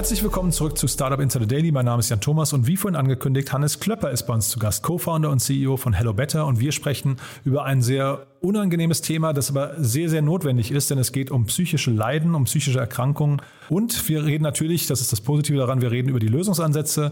Herzlich willkommen zurück zu Startup Insider Daily. Mein Name ist Jan Thomas und wie vorhin angekündigt, Hannes Klöpper ist bei uns zu Gast, Co-Founder und CEO von Hello Better und wir sprechen über ein sehr unangenehmes Thema, das aber sehr, sehr notwendig ist, denn es geht um psychische Leiden, um psychische Erkrankungen und wir reden natürlich, das ist das Positive daran, wir reden über die Lösungsansätze.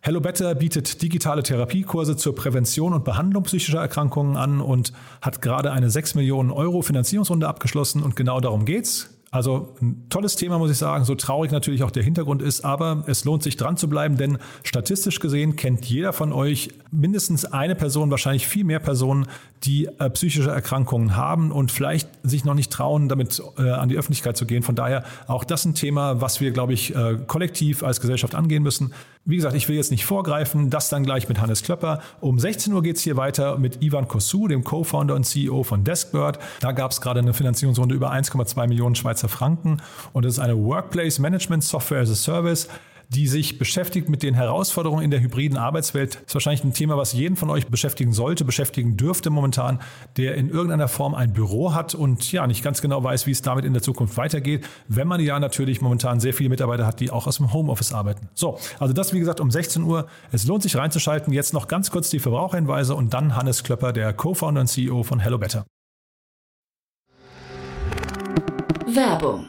Hello Better bietet digitale Therapiekurse zur Prävention und Behandlung psychischer Erkrankungen an und hat gerade eine 6 Millionen Euro Finanzierungsrunde abgeschlossen und genau darum geht's. Also ein tolles Thema, muss ich sagen, so traurig natürlich auch der Hintergrund ist, aber es lohnt sich dran zu bleiben, denn statistisch gesehen kennt jeder von euch mindestens eine Person, wahrscheinlich viel mehr Personen, die äh, psychische Erkrankungen haben und vielleicht sich noch nicht trauen, damit äh, an die Öffentlichkeit zu gehen. Von daher auch das ein Thema, was wir, glaube ich, äh, kollektiv als Gesellschaft angehen müssen. Wie gesagt, ich will jetzt nicht vorgreifen, das dann gleich mit Hannes Klöpper. Um 16 Uhr geht's hier weiter mit Ivan Kosu, dem Co-Founder und CEO von Deskbird. Da gab es gerade eine Finanzierungsrunde über 1,2 Millionen Schweizer Franken und es ist eine Workplace Management Software as a Service die sich beschäftigt mit den Herausforderungen in der hybriden Arbeitswelt. Das ist wahrscheinlich ein Thema, was jeden von euch beschäftigen sollte, beschäftigen dürfte momentan, der in irgendeiner Form ein Büro hat und ja nicht ganz genau weiß, wie es damit in der Zukunft weitergeht, wenn man ja natürlich momentan sehr viele Mitarbeiter hat, die auch aus dem Homeoffice arbeiten. So, also das wie gesagt um 16 Uhr. Es lohnt sich reinzuschalten. Jetzt noch ganz kurz die Verbraucherhinweise und dann Hannes Klöpper, der Co-Founder und CEO von Hello Better. Werbung.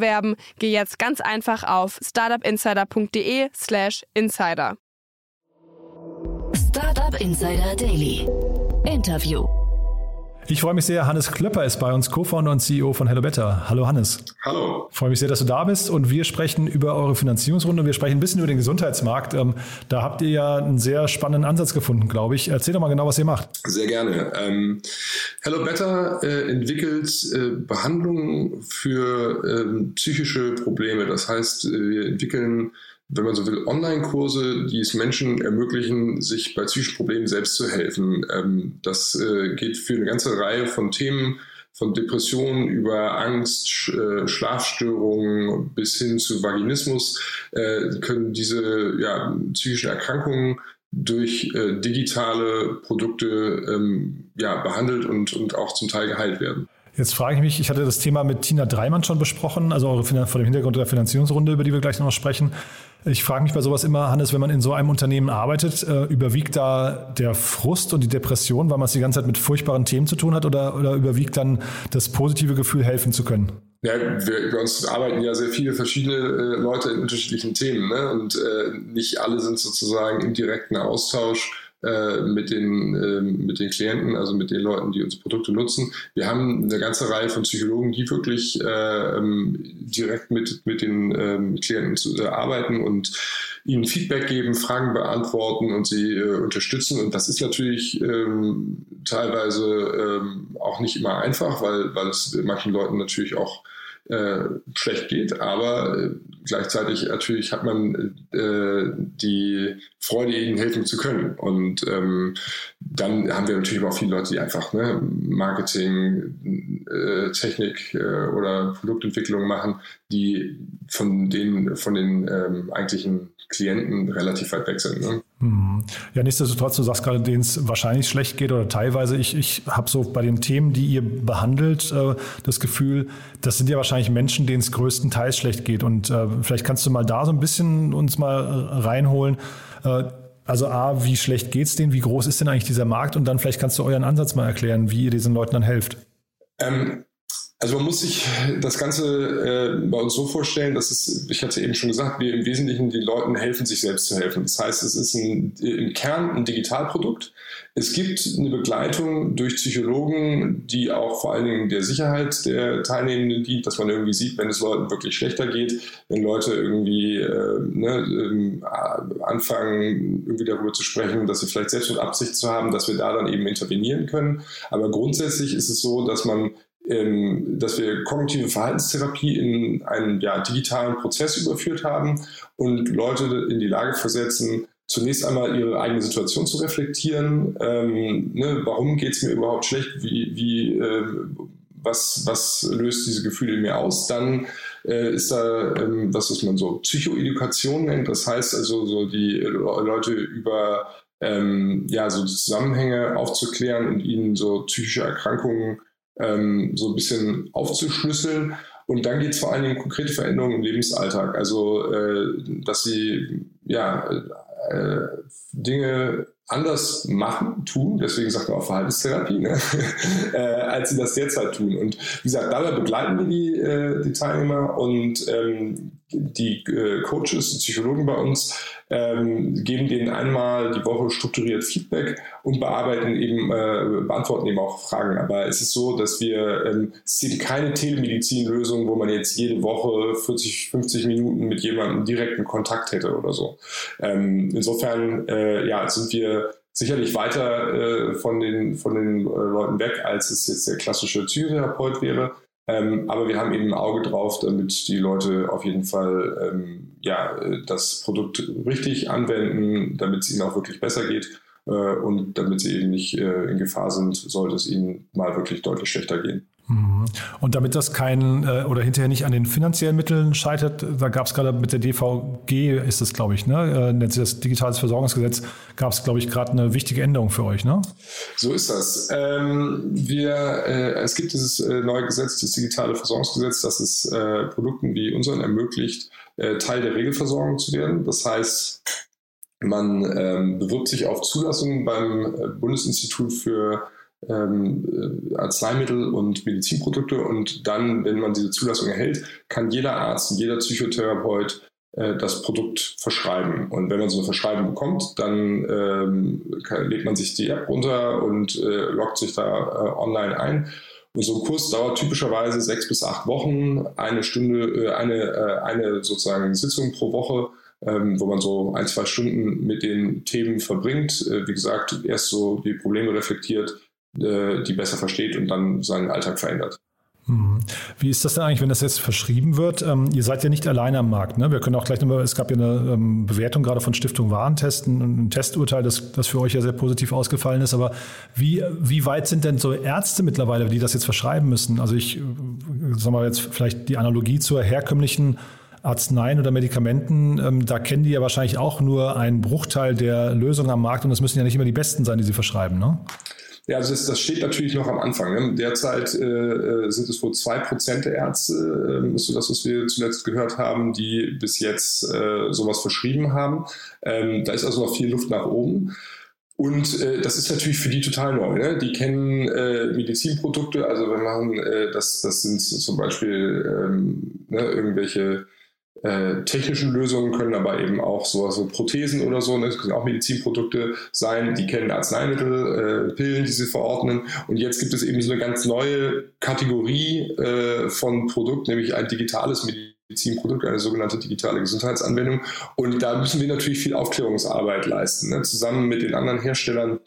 bewerben, geh jetzt ganz einfach auf startupinsider.de/slash insider. Startup Insider Daily. Interview. Ich freue mich sehr, Hannes Klöpper ist bei uns, Co-Founder und CEO von Hello Better. Hallo Hannes. Hallo. Ich freue mich sehr, dass du da bist und wir sprechen über eure Finanzierungsrunde. Wir sprechen ein bisschen über den Gesundheitsmarkt. Ähm, da habt ihr ja einen sehr spannenden Ansatz gefunden, glaube ich. Erzähl doch mal genau, was ihr macht. Sehr gerne. Ähm, Hello Better äh, entwickelt äh, Behandlungen für ähm, psychische Probleme. Das heißt, äh, wir entwickeln wenn man so will, Online-Kurse, die es Menschen ermöglichen, sich bei psychischen Problemen selbst zu helfen. Ähm, das äh, geht für eine ganze Reihe von Themen, von Depressionen über Angst, Sch äh, Schlafstörungen bis hin zu Vaginismus, äh, können diese ja, psychischen Erkrankungen durch äh, digitale Produkte ähm, ja, behandelt und, und auch zum Teil geheilt werden. Jetzt frage ich mich, ich hatte das Thema mit Tina Dreimann schon besprochen, also eure vor dem Hintergrund der Finanzierungsrunde, über die wir gleich noch sprechen. Ich frage mich bei sowas immer, Hannes, wenn man in so einem Unternehmen arbeitet, äh, überwiegt da der Frust und die Depression, weil man es die ganze Zeit mit furchtbaren Themen zu tun hat, oder, oder überwiegt dann das positive Gefühl, helfen zu können? Ja, wir, bei uns arbeiten ja sehr viele verschiedene äh, Leute in unterschiedlichen Themen ne? und äh, nicht alle sind sozusagen im direkten Austausch äh, mit, den, äh, mit den Klienten, also mit den Leuten, die unsere Produkte nutzen. Wir haben eine ganze Reihe von Psychologen, die wirklich äh, ähm, direkt mit, mit den ähm, Klienten zu, äh, arbeiten und ihnen Feedback geben, Fragen beantworten und sie äh, unterstützen. Und das ist natürlich ähm, teilweise auch nicht immer einfach, weil, weil es manchen Leuten natürlich auch äh, schlecht geht, aber äh, gleichzeitig natürlich hat man äh, die Freude, ihnen helfen zu können. Und ähm, dann haben wir natürlich auch viele Leute, die einfach ne, Marketing, äh, Technik äh, oder Produktentwicklung machen, die von den, von den ähm, eigentlichen Klienten relativ weit weg sind. Ne? Mhm. Ja, nichtsdestotrotz, du sagst gerade, denen es wahrscheinlich schlecht geht oder teilweise. Ich, ich habe so bei den Themen, die ihr behandelt, äh, das Gefühl, das sind ja wahrscheinlich Menschen, denen es größtenteils schlecht geht. Und äh, vielleicht kannst du mal da so ein bisschen uns mal äh, reinholen. Äh, also A, wie schlecht geht es denen? Wie groß ist denn eigentlich dieser Markt? Und dann vielleicht kannst du euren Ansatz mal erklären, wie ihr diesen Leuten dann helft. Ähm, Also man muss sich das Ganze äh, bei uns so vorstellen, dass es, ich hatte eben schon gesagt, wir im Wesentlichen den Leuten helfen, sich selbst zu helfen. Das heißt, es ist ein, im Kern ein Digitalprodukt. Es gibt eine Begleitung durch Psychologen, die auch vor allen Dingen der Sicherheit der Teilnehmenden dient, dass man irgendwie sieht, wenn es Leuten wirklich schlechter geht, wenn Leute irgendwie äh, ne, ähm, anfangen, irgendwie darüber zu sprechen, dass sie vielleicht selbst mit Absicht zu haben, dass wir da dann eben intervenieren können. Aber grundsätzlich ist es so, dass man ähm, dass wir kognitive Verhaltenstherapie in einen ja, digitalen Prozess überführt haben und Leute in die Lage versetzen, zunächst einmal ihre eigene Situation zu reflektieren. Ähm, ne, warum geht es mir überhaupt schlecht? Wie, wie, äh, was, was löst diese Gefühle in mir aus? Dann äh, ist da, ähm, was ist man so, Psychoedukation nennt. Das heißt also, so die Leute über ähm, ja, so Zusammenhänge aufzuklären und ihnen so psychische Erkrankungen ähm, so ein bisschen aufzuschlüsseln. Und dann geht es vor allen Dingen um konkrete Veränderungen im Lebensalltag. Also, äh, dass sie ja, äh, Dinge anders machen, tun, deswegen sagt man auch Verhaltenstherapie, ne? äh, als sie das derzeit tun. Und wie gesagt, dabei begleiten wir die, äh, die Teilnehmer und ähm, die äh, Coaches, die Psychologen bei uns ähm, geben denen einmal die Woche strukturiert Feedback und bearbeiten eben, äh, beantworten eben auch Fragen. Aber es ist so, dass wir, ähm, es ist eben keine Telemedizinlösung, wo man jetzt jede Woche 40, 50 Minuten mit jemandem direkten Kontakt hätte oder so. Ähm, insofern, äh, ja, sind wir sicherlich weiter äh, von den, von den äh, Leuten weg, als es jetzt der klassische Psychotherapeut wäre. Ähm, aber wir haben eben ein Auge drauf, damit die Leute auf jeden Fall ähm, ja, das Produkt richtig anwenden, damit es ihnen auch wirklich besser geht äh, und damit sie eben nicht äh, in Gefahr sind, sollte es ihnen mal wirklich deutlich schlechter gehen. Mhm. Und damit das kein äh, oder hinterher nicht an den finanziellen Mitteln scheitert, da gab es gerade mit der DVG, ist das glaube ich, ne, nennt sich das Digitales Versorgungsgesetz, gab es glaube ich gerade eine wichtige Änderung für euch, ne? So ist das. Ähm, wir, äh, es gibt dieses äh, neue Gesetz, das digitale Versorgungsgesetz, das es äh, Produkten wie unseren ermöglicht, äh, Teil der Regelversorgung zu werden. Das heißt, man ähm, bewirbt sich auf Zulassung beim äh, Bundesinstitut für ähm, äh, Arzneimittel und Medizinprodukte und dann, wenn man diese Zulassung erhält, kann jeder Arzt jeder Psychotherapeut äh, das Produkt verschreiben. Und wenn man so eine Verschreibung bekommt, dann ähm, kann, lädt man sich die App runter und äh, loggt sich da äh, online ein. Und so ein Kurs dauert typischerweise sechs bis acht Wochen, eine Stunde, äh, eine, äh, eine sozusagen Sitzung pro Woche, ähm, wo man so ein, zwei Stunden mit den Themen verbringt. Äh, wie gesagt, erst so die Probleme reflektiert, äh, die besser versteht und dann seinen Alltag verändert. Mhm. Wie ist das denn eigentlich, wenn das jetzt verschrieben wird? Ähm, ihr seid ja nicht alleine am Markt. Ne? Wir können auch gleich nochmal, es gab ja eine ähm, Bewertung gerade von Stiftung Warentesten, ein Testurteil, das, das für euch ja sehr positiv ausgefallen ist. Aber wie, wie weit sind denn so Ärzte mittlerweile, die das jetzt verschreiben müssen? Also ich äh, sag mal jetzt vielleicht die Analogie zur herkömmlichen Arzneien oder Medikamenten, ähm, da kennen die ja wahrscheinlich auch nur einen Bruchteil der Lösungen am Markt und es müssen ja nicht immer die besten sein, die sie verschreiben, ne? Ja, also das, das steht natürlich noch am Anfang. Ne? Derzeit äh, äh sind es wohl zwei Prozent der Ärzte, äh, ist so das, was wir zuletzt gehört haben, die bis jetzt äh, sowas verschrieben haben. Ähm, da ist also noch viel Luft nach oben. Und äh, das ist natürlich für die total neu. Ne? Die kennen äh, Medizinprodukte, also wenn man, äh, das, das sind zum Beispiel ähm, ne, irgendwelche äh, technischen Lösungen können aber eben auch so also Prothesen oder so, ne, das können auch Medizinprodukte sein, die kennen Arzneimittel, äh, Pillen, die sie verordnen. Und jetzt gibt es eben so eine ganz neue Kategorie äh, von Produkt, nämlich ein digitales Medizinprodukt, eine sogenannte digitale Gesundheitsanwendung. Und da müssen wir natürlich viel Aufklärungsarbeit leisten, ne, zusammen mit den anderen Herstellern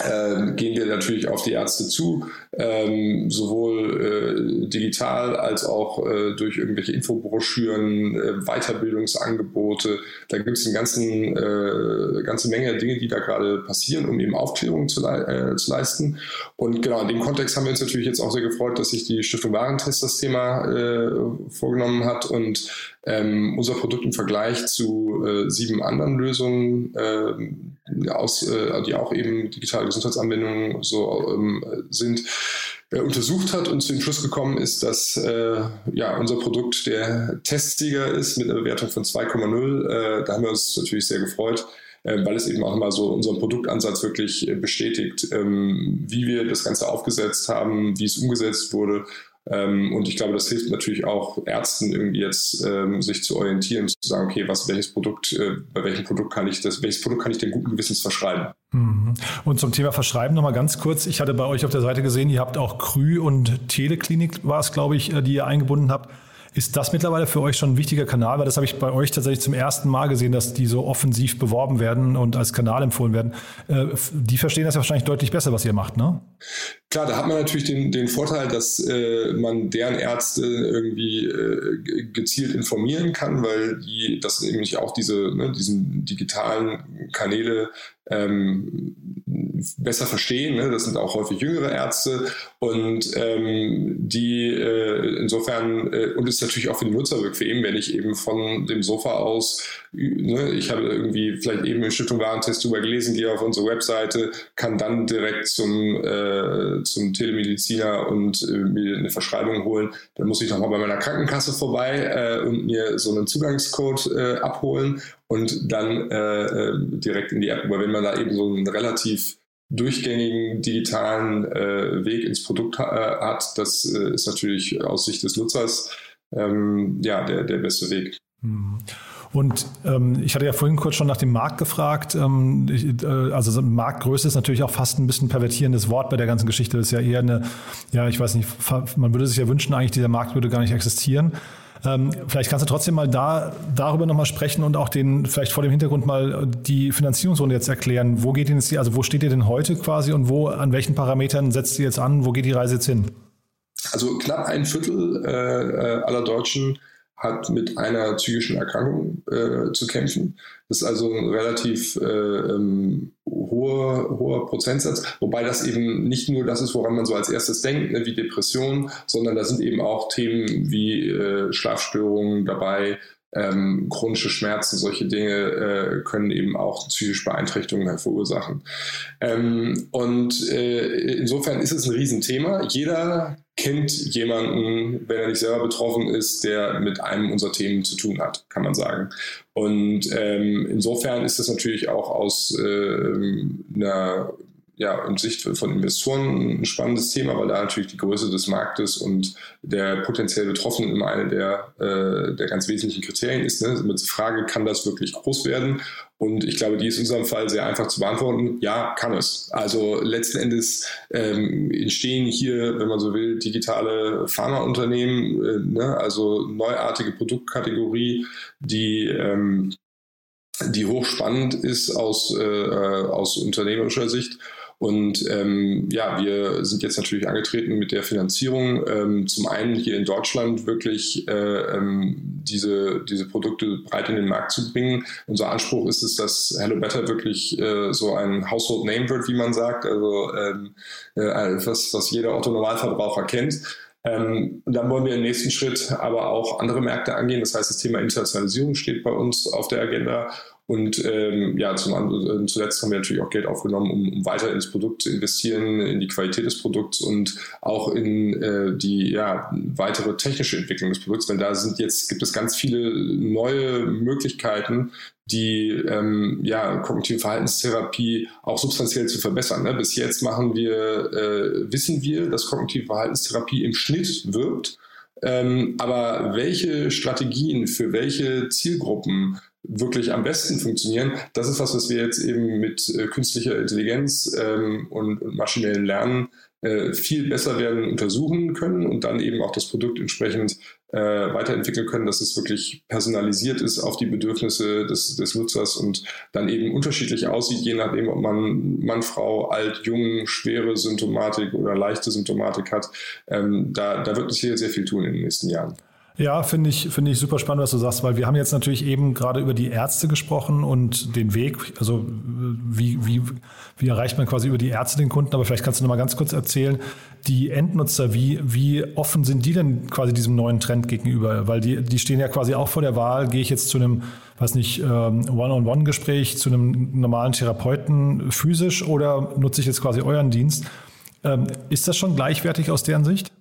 äh, gehen wir natürlich auf die Ärzte zu, ähm, sowohl äh, digital als auch äh, durch irgendwelche Infobroschüren, äh, Weiterbildungsangebote. Da gibt es eine äh, ganze Menge Dinge, die da gerade passieren, um eben Aufklärung zu, le äh, zu, leisten. Und genau in dem Kontext haben wir uns natürlich jetzt auch sehr gefreut, dass sich die Stiftung Warentest das Thema vorgenommen hat und ähm, unser Produkt im Vergleich zu sieben anderen Lösungen, aus, die auch eben digital digitale Gesundheitsanwendungen so ähm, sind, äh, untersucht hat und zu dem Schluss gekommen ist, dass äh, ja, unser Produkt der Testsieger ist mit einer Bewertung von 2,0. Äh, da haben wir uns natürlich sehr gefreut äh, weil es eben auch mal so unseren Produktansatz wirklich äh, bestätigt, ähm, wie wir das Ganze aufgesetzt haben, wie es umgesetzt wurde und ich glaube, das hilft natürlich auch Ärzten irgendwie jetzt ähm, sich zu orientieren, zu sagen, okay, was, welches Produkt, äh, bei welchem Produkt kann ich das, welches Produkt kann ich denn guten Gewissens verschreiben? Mhm. Und zum Thema Verschreiben nochmal ganz kurz. Ich hatte bei euch auf der Seite gesehen, ihr habt auch Krü und Teleklinik war es, glaube ich, äh, die ihr eingebunden habt. Ist das mittlerweile für euch schon ein wichtiger Kanal? Weil das habe ich bei euch tatsächlich zum ersten Mal gesehen, dass die so offensiv beworben werden und als Kanal empfohlen werden. Äh, die verstehen das ja wahrscheinlich deutlich besser, was ihr macht, ne? Klar, da hat man natürlich den, den Vorteil, dass äh, man deren Ärzte irgendwie äh, gezielt informieren kann, weil die das nämlich auch diese ne, diesen digitalen Kanäle ähm, besser verstehen. Ne? Das sind auch häufig jüngere Ärzte und ähm, die äh, insofern äh, und ist natürlich auch für die Nutzer bequem, wenn ich eben von dem Sofa aus, ne, ich habe irgendwie vielleicht eben im Stiftung Warentest drüber gelesen, gehe auf unsere Webseite, kann dann direkt zum äh, zum Telemediziner und äh, mir eine Verschreibung holen, dann muss ich nochmal bei meiner Krankenkasse vorbei äh, und mir so einen Zugangscode äh, abholen und dann äh, äh, direkt in die App. Aber wenn man da eben so einen relativ durchgängigen digitalen äh, Weg ins Produkt ha hat, das ist natürlich aus Sicht des Nutzers ähm, ja der, der beste Weg. Mhm. Und ähm, ich hatte ja vorhin kurz schon nach dem Markt gefragt. Ähm, ich, äh, also Marktgröße ist natürlich auch fast ein bisschen pervertierendes Wort bei der ganzen Geschichte. Das ist ja eher eine, ja, ich weiß nicht, man würde sich ja wünschen, eigentlich dieser Markt würde gar nicht existieren. Ähm, vielleicht kannst du trotzdem mal da darüber nochmal sprechen und auch den, vielleicht vor dem Hintergrund mal die Finanzierungsrunde jetzt erklären. Wo geht denn jetzt also wo steht ihr denn heute quasi und wo, an welchen Parametern setzt ihr jetzt an? Wo geht die Reise jetzt hin? Also knapp ein Viertel äh, äh aller Deutschen hat mit einer psychischen Erkrankung äh, zu kämpfen. Das ist also ein relativ äh, ähm, hoher, hoher Prozentsatz, wobei das eben nicht nur das ist, woran man so als erstes denkt, ne, wie Depression, sondern da sind eben auch Themen wie äh, Schlafstörungen dabei, ähm, chronische Schmerzen, solche Dinge äh, können eben auch psychische Beeinträchtigungen verursachen. Ähm, und äh, insofern ist es ein Riesenthema. Jeder kennt jemanden, wenn er nicht selber betroffen ist, der mit einem unserer Themen zu tun hat, kann man sagen. Und ähm, insofern ist das natürlich auch aus äh, einer ja, in Sicht von Investoren ein spannendes Thema, weil da natürlich die Größe des Marktes und der potenziell Betroffenen immer eine der, äh, der ganz wesentlichen Kriterien ist. Ne? Mit der Frage, kann das wirklich groß werden? Und ich glaube, die ist in unserem Fall sehr einfach zu beantworten. Ja, kann es. Also letzten Endes ähm, entstehen hier, wenn man so will, digitale Pharmaunternehmen, äh, ne? also neuartige Produktkategorie, die ähm, die hochspannend ist aus, äh, aus unternehmerischer Sicht und ähm, ja, wir sind jetzt natürlich angetreten mit der Finanzierung. Ähm, zum einen hier in Deutschland wirklich äh, ähm, diese, diese Produkte breit in den Markt zu bringen. Unser Anspruch ist es, dass Hello Better wirklich äh, so ein Household Name wird, wie man sagt, also ähm, äh, was, was jeder Otto-Normalverbraucher kennt. Ähm, dann wollen wir im nächsten Schritt aber auch andere Märkte angehen. Das heißt, das Thema Internationalisierung steht bei uns auf der Agenda und ähm, ja, zum, äh, zuletzt haben wir natürlich auch Geld aufgenommen, um, um, weiter ins Produkt zu investieren, in die Qualität des Produkts und auch in äh, die ja, weitere technische Entwicklung des Produkts. Denn da sind jetzt gibt es ganz viele neue Möglichkeiten, die ähm, ja, kognitive Verhaltenstherapie auch substanziell zu verbessern. Ne? Bis jetzt machen wir, äh, wissen wir, dass kognitive Verhaltenstherapie im Schnitt wirkt. Ähm, aber welche Strategien für welche Zielgruppen wirklich am besten funktionieren. Das ist was, was wir jetzt eben mit äh, künstlicher Intelligenz ähm, und, und maschinellem Lernen äh, viel besser werden untersuchen können und dann eben auch das Produkt entsprechend äh, weiterentwickeln können, dass es wirklich personalisiert ist auf die Bedürfnisse des, des Nutzers und dann eben unterschiedlich aussieht, je nachdem, ob man Mann, Frau, alt, jung, schwere Symptomatik oder leichte Symptomatik hat. Ähm, da, da wird sich hier sehr viel tun in den nächsten Jahren. Ja, finde ich, finde ich super spannend, was du sagst, weil wir haben jetzt natürlich eben gerade über die Ärzte gesprochen und den Weg, also wie, wie, wie erreicht man quasi über die Ärzte den Kunden, aber vielleicht kannst du noch mal ganz kurz erzählen, die Endnutzer, wie, wie offen sind die denn quasi diesem neuen Trend gegenüber? Weil die, die stehen ja quasi auch vor der Wahl, gehe ich jetzt zu einem, weiß nicht, ähm, One-on-One-Gespräch, zu einem normalen Therapeuten physisch oder nutze ich jetzt quasi euren Dienst? Ähm, ist das schon gleichwertig aus deren Sicht?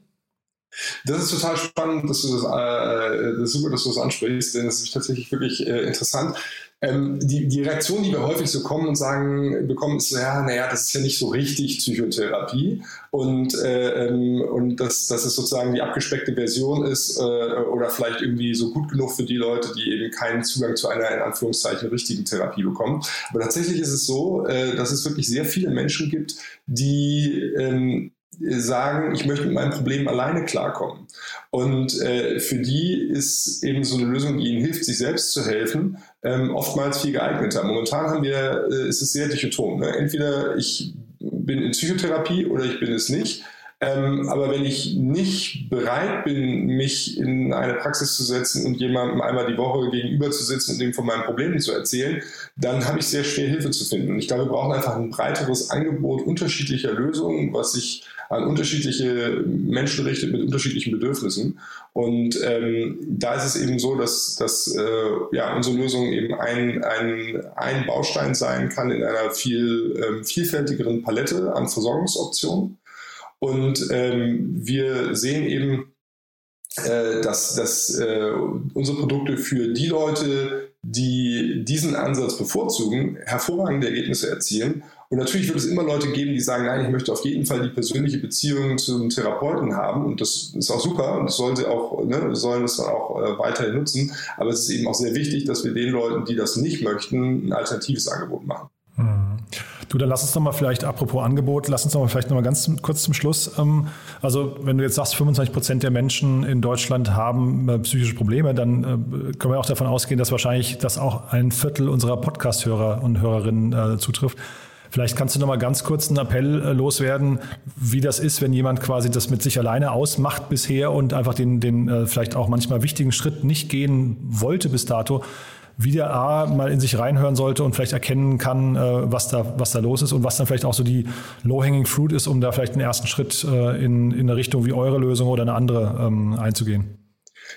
Das ist total spannend, dass du das, äh, das super, dass du das ansprichst, denn es ist tatsächlich wirklich äh, interessant. Ähm, die, die Reaktion, die wir häufig so kommen und sagen, bekommen, ist ja, naja, das ist ja nicht so richtig Psychotherapie und, äh, ähm, und dass, dass es sozusagen die abgespeckte Version ist äh, oder vielleicht irgendwie so gut genug für die Leute, die eben keinen Zugang zu einer in Anführungszeichen richtigen Therapie bekommen. Aber tatsächlich ist es so, äh, dass es wirklich sehr viele Menschen gibt, die ähm, sagen, ich möchte mit meinem Problem alleine klarkommen. Und äh, für die ist eben so eine Lösung, die ihnen hilft, sich selbst zu helfen, ähm, oftmals viel geeigneter. Momentan haben wir, äh, ist es sehr dichotom. Ne? Entweder ich bin in Psychotherapie oder ich bin es nicht. Ähm, aber wenn ich nicht bereit bin, mich in eine Praxis zu setzen und jemandem einmal die Woche gegenüber zu sitzen und ihm von meinen Problemen zu erzählen, dann habe ich sehr schwer Hilfe zu finden. Und ich glaube, wir brauchen einfach ein breiteres Angebot unterschiedlicher Lösungen, was sich an unterschiedliche Menschen richtet mit unterschiedlichen Bedürfnissen. Und ähm, da ist es eben so, dass, dass äh, ja, unsere Lösung eben ein, ein, ein Baustein sein kann in einer viel ähm, vielfältigeren Palette an Versorgungsoptionen. Und ähm, wir sehen eben, äh, dass, dass äh, unsere Produkte für die Leute, die diesen Ansatz bevorzugen, hervorragende Ergebnisse erzielen und natürlich wird es immer Leute geben, die sagen, nein, ich möchte auf jeden Fall die persönliche Beziehung zum Therapeuten haben. Und das ist auch super und das sollte auch, ne, sollen es dann auch äh, weiterhin nutzen. Aber es ist eben auch sehr wichtig, dass wir den Leuten, die das nicht möchten, ein alternatives Angebot machen. Du, dann lass uns doch mal vielleicht, apropos Angebot, lass uns doch mal vielleicht noch mal ganz kurz zum Schluss. Ähm, also, wenn du jetzt sagst, 25 Prozent der Menschen in Deutschland haben äh, psychische Probleme, dann äh, können wir auch davon ausgehen, dass wahrscheinlich das auch ein Viertel unserer Podcast-Hörer und Hörerinnen äh, zutrifft. Vielleicht kannst du noch mal ganz kurz einen Appell äh, loswerden, wie das ist, wenn jemand quasi das mit sich alleine ausmacht bisher und einfach den, den äh, vielleicht auch manchmal wichtigen Schritt nicht gehen wollte bis dato, wie der A mal in sich reinhören sollte und vielleicht erkennen kann, äh, was, da, was da los ist und was dann vielleicht auch so die low-hanging fruit ist, um da vielleicht einen ersten Schritt in, in eine Richtung wie eure Lösung oder eine andere ähm, einzugehen.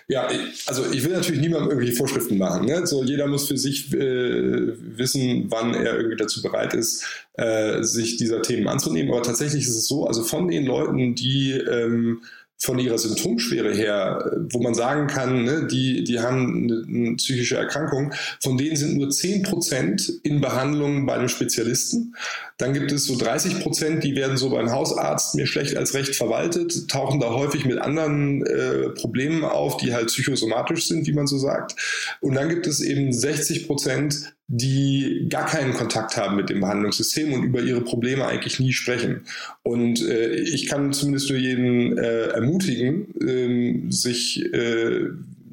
Ja, also ich will natürlich niemandem irgendwelche Vorschriften machen. Ne? So, jeder muss für sich äh, wissen, wann er irgendwie dazu bereit ist, äh, sich dieser Themen anzunehmen. Aber tatsächlich ist es so, also von den Leuten, die ähm, von ihrer Symptomschwere her, wo man sagen kann, ne, die, die haben eine, eine, psychische Erkrankung, von denen sind nur 10 Prozent in Behandlung bei einem Spezialisten. Dann gibt es so 30 Prozent, die werden so beim Hausarzt mir schlecht als recht verwaltet, tauchen da häufig mit anderen äh, Problemen auf, die halt psychosomatisch sind, wie man so sagt. Und dann gibt es eben 60 Prozent, die gar keinen Kontakt haben mit dem Behandlungssystem und über ihre Probleme eigentlich nie sprechen. Und äh, ich kann zumindest nur jeden äh, ermutigen, äh, sich äh,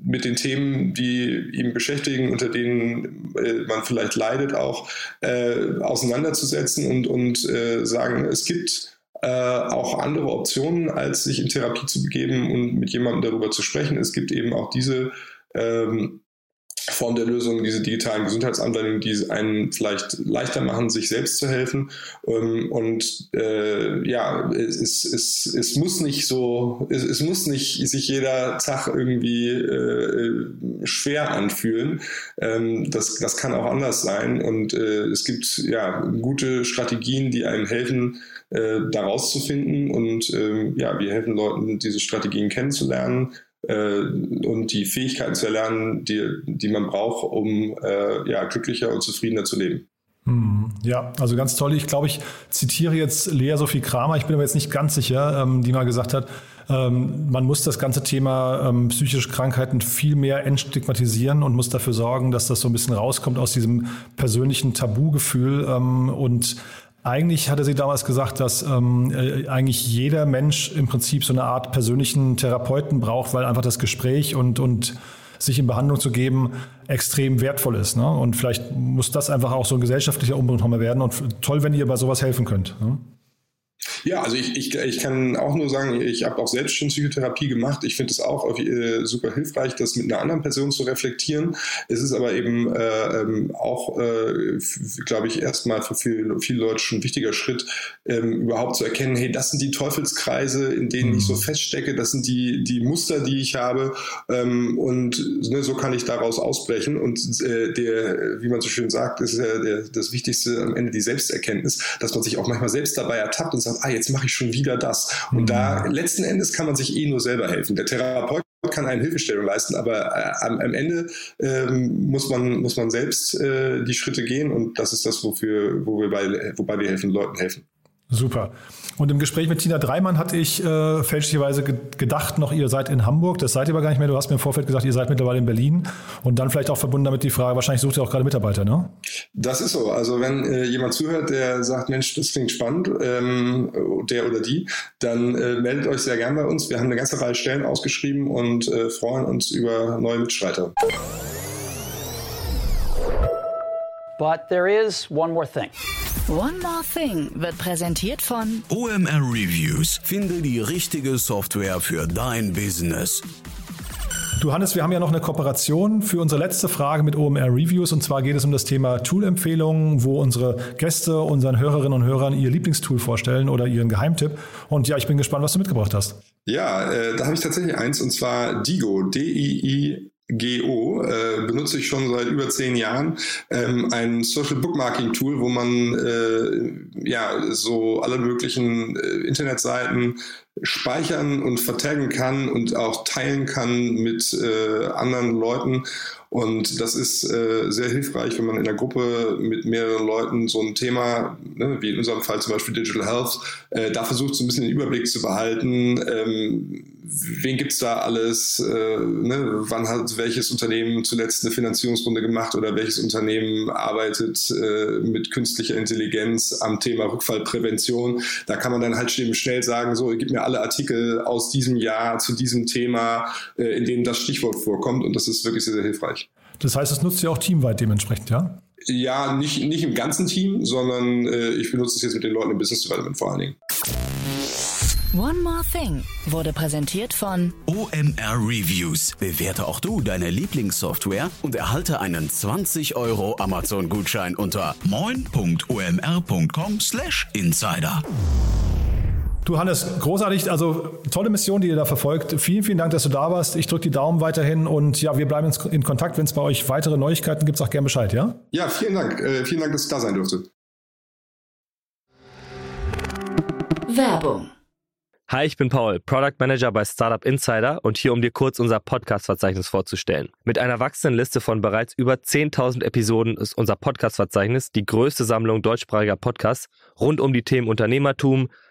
mit den Themen, die ihn beschäftigen, unter denen äh, man vielleicht leidet, auch äh, auseinanderzusetzen und, und äh, sagen, es gibt äh, auch andere Optionen, als sich in Therapie zu begeben und mit jemandem darüber zu sprechen. Es gibt eben auch diese ähm, Form der Lösung, diese digitalen Gesundheitsanwendungen, die einen vielleicht leichter machen, sich selbst zu helfen. Ähm, und äh, ja, es, es, es muss nicht so, es, es muss nicht sich jeder Tag irgendwie äh, schwer anfühlen. Ähm, das, das kann auch anders sein. Und äh, es gibt ja gute Strategien, die einem helfen, äh, da rauszufinden. Und ähm, ja, wir helfen Leuten, diese Strategien kennenzulernen äh, und die Fähigkeiten zu erlernen, die, die man braucht, um äh, ja, glücklicher und zufriedener zu leben. Hm, ja, also ganz toll. Ich glaube, ich zitiere jetzt Lea Sophie Kramer, ich bin aber jetzt nicht ganz sicher, ähm, die mal gesagt hat, ähm, man muss das ganze Thema ähm, psychische Krankheiten viel mehr entstigmatisieren und muss dafür sorgen, dass das so ein bisschen rauskommt aus diesem persönlichen Tabugefühl und eigentlich hatte sie damals gesagt, dass ähm, äh, eigentlich jeder Mensch im Prinzip so eine Art persönlichen Therapeuten braucht, weil einfach das Gespräch und, und sich in Behandlung zu geben extrem wertvoll ist. Ne? Und vielleicht muss das einfach auch so ein gesellschaftlicher Umbruch nochmal werden. Und toll, wenn ihr bei sowas helfen könnt. Ne? Ja, also ich, ich, ich kann auch nur sagen, ich habe auch selbst schon Psychotherapie gemacht. Ich finde es auch äh, super hilfreich, das mit einer anderen Person zu reflektieren. Es ist aber eben äh, ähm, auch, äh, glaube ich, erstmal für viele, viele Leute schon ein wichtiger Schritt, ähm, überhaupt zu erkennen, hey, das sind die Teufelskreise, in denen ich so mhm. feststecke, das sind die, die Muster, die ich habe ähm, und ne, so kann ich daraus ausbrechen. Und äh, der, wie man so schön sagt, ist ja der, das Wichtigste am Ende die Selbsterkenntnis, dass man sich auch manchmal selbst dabei ertappt und sagt, ah, jetzt mache ich schon wieder das. Und da mhm. letzten Endes kann man sich eh nur selber helfen. Der Therapeut kann eine Hilfestellung leisten, aber äh, am, am, Ende ähm, muss, man, muss man selbst äh, die Schritte gehen und das ist das, wofür, wo wir bei, wobei wir helfen, Leuten helfen. Super. Und im Gespräch mit Tina Dreimann hatte ich äh, fälschlicherweise gedacht, noch ihr seid in Hamburg. Das seid ihr aber gar nicht mehr. Du hast mir im Vorfeld gesagt, ihr seid mittlerweile in Berlin. Und dann vielleicht auch verbunden damit die Frage, wahrscheinlich sucht ihr auch gerade Mitarbeiter, ne? Das ist so. Also wenn äh, jemand zuhört, der sagt, Mensch, das klingt spannend, ähm, der oder die, dann äh, meldet euch sehr gern bei uns. Wir haben eine ganze Reihe Stellen ausgeschrieben und äh, freuen uns über neue Mitstreiter. But there is one more thing. One More Thing wird präsentiert von OMR Reviews. Finde die richtige Software für dein Business. Du Hannes, wir haben ja noch eine Kooperation für unsere letzte Frage mit OMR Reviews und zwar geht es um das Thema Tool-Empfehlungen, wo unsere Gäste unseren Hörerinnen und Hörern ihr Lieblingstool vorstellen oder ihren Geheimtipp. Und ja, ich bin gespannt, was du mitgebracht hast. Ja, äh, da habe ich tatsächlich eins und zwar Digo, D-I-I GO äh, benutze ich schon seit über zehn Jahren ähm, ein Social Bookmarking Tool, wo man äh, ja so alle möglichen äh, Internetseiten speichern und vertaggen kann und auch teilen kann mit äh, anderen Leuten. Und das ist äh, sehr hilfreich, wenn man in einer Gruppe mit mehreren Leuten so ein Thema, ne, wie in unserem Fall zum Beispiel Digital Health, äh, da versucht so ein bisschen den Überblick zu behalten. Ähm, wen gibt's da alles? Äh, ne, wann hat welches Unternehmen zuletzt eine Finanzierungsrunde gemacht oder welches Unternehmen arbeitet äh, mit künstlicher Intelligenz am Thema Rückfallprävention? Da kann man dann halt schnell sagen, so, gib mir alle Artikel aus diesem Jahr zu diesem Thema, äh, in denen das Stichwort vorkommt und das ist wirklich sehr, sehr hilfreich. Das heißt, es nutzt ihr auch teamweit dementsprechend, ja? Ja, nicht, nicht im ganzen Team, sondern äh, ich benutze es jetzt mit den Leuten im Business Development vor allen Dingen. One More Thing wurde präsentiert von OMR Reviews. Bewerte auch du deine Lieblingssoftware und erhalte einen 20 Euro Amazon-Gutschein unter moin.omr.com/insider. Du Hannes, großartig, also tolle Mission, die ihr da verfolgt. Vielen, vielen Dank, dass du da warst. Ich drücke die Daumen weiterhin und ja, wir bleiben in Kontakt. Wenn es bei euch weitere Neuigkeiten gibt, sag gerne Bescheid, ja? Ja, vielen Dank. Äh, vielen Dank, dass ich da sein durfte. Werbung. Hi, ich bin Paul, Product Manager bei Startup Insider und hier, um dir kurz unser Podcast-Verzeichnis vorzustellen. Mit einer wachsenden Liste von bereits über 10.000 Episoden ist unser Podcast-Verzeichnis die größte Sammlung deutschsprachiger Podcasts rund um die Themen Unternehmertum,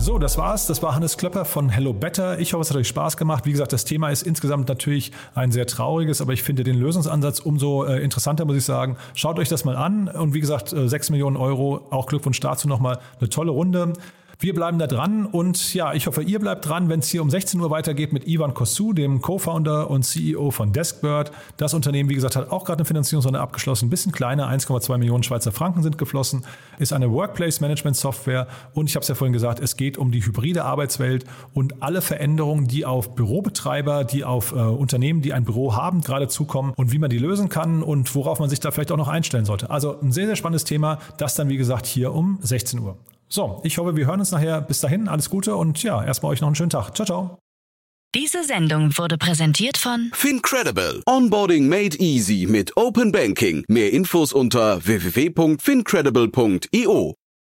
So, das war's. Das war Hannes Klöpper von Hello Better. Ich hoffe, es hat euch Spaß gemacht. Wie gesagt, das Thema ist insgesamt natürlich ein sehr trauriges, aber ich finde den Lösungsansatz umso äh, interessanter, muss ich sagen. Schaut euch das mal an. Und wie gesagt, äh, 6 Millionen Euro, auch Glückwunsch dazu nochmal. Eine tolle Runde. Wir bleiben da dran und ja, ich hoffe, ihr bleibt dran, wenn es hier um 16 Uhr weitergeht mit Ivan Kosu, dem Co-Founder und CEO von Deskbird. Das Unternehmen, wie gesagt, hat auch gerade eine Finanzierungsrunde abgeschlossen, ein bisschen kleiner, 1,2 Millionen Schweizer Franken sind geflossen, ist eine Workplace-Management-Software und ich habe es ja vorhin gesagt, es geht um die hybride Arbeitswelt und alle Veränderungen, die auf Bürobetreiber, die auf äh, Unternehmen, die ein Büro haben, gerade zukommen und wie man die lösen kann und worauf man sich da vielleicht auch noch einstellen sollte. Also ein sehr, sehr spannendes Thema, das dann, wie gesagt, hier um 16 Uhr. So, ich hoffe, wir hören uns nachher. Bis dahin, alles Gute und ja, erstmal euch noch einen schönen Tag. Ciao, ciao. Diese Sendung wurde präsentiert von Fincredible. Onboarding made easy mit Open Banking. Mehr Infos unter www.fincredible.io.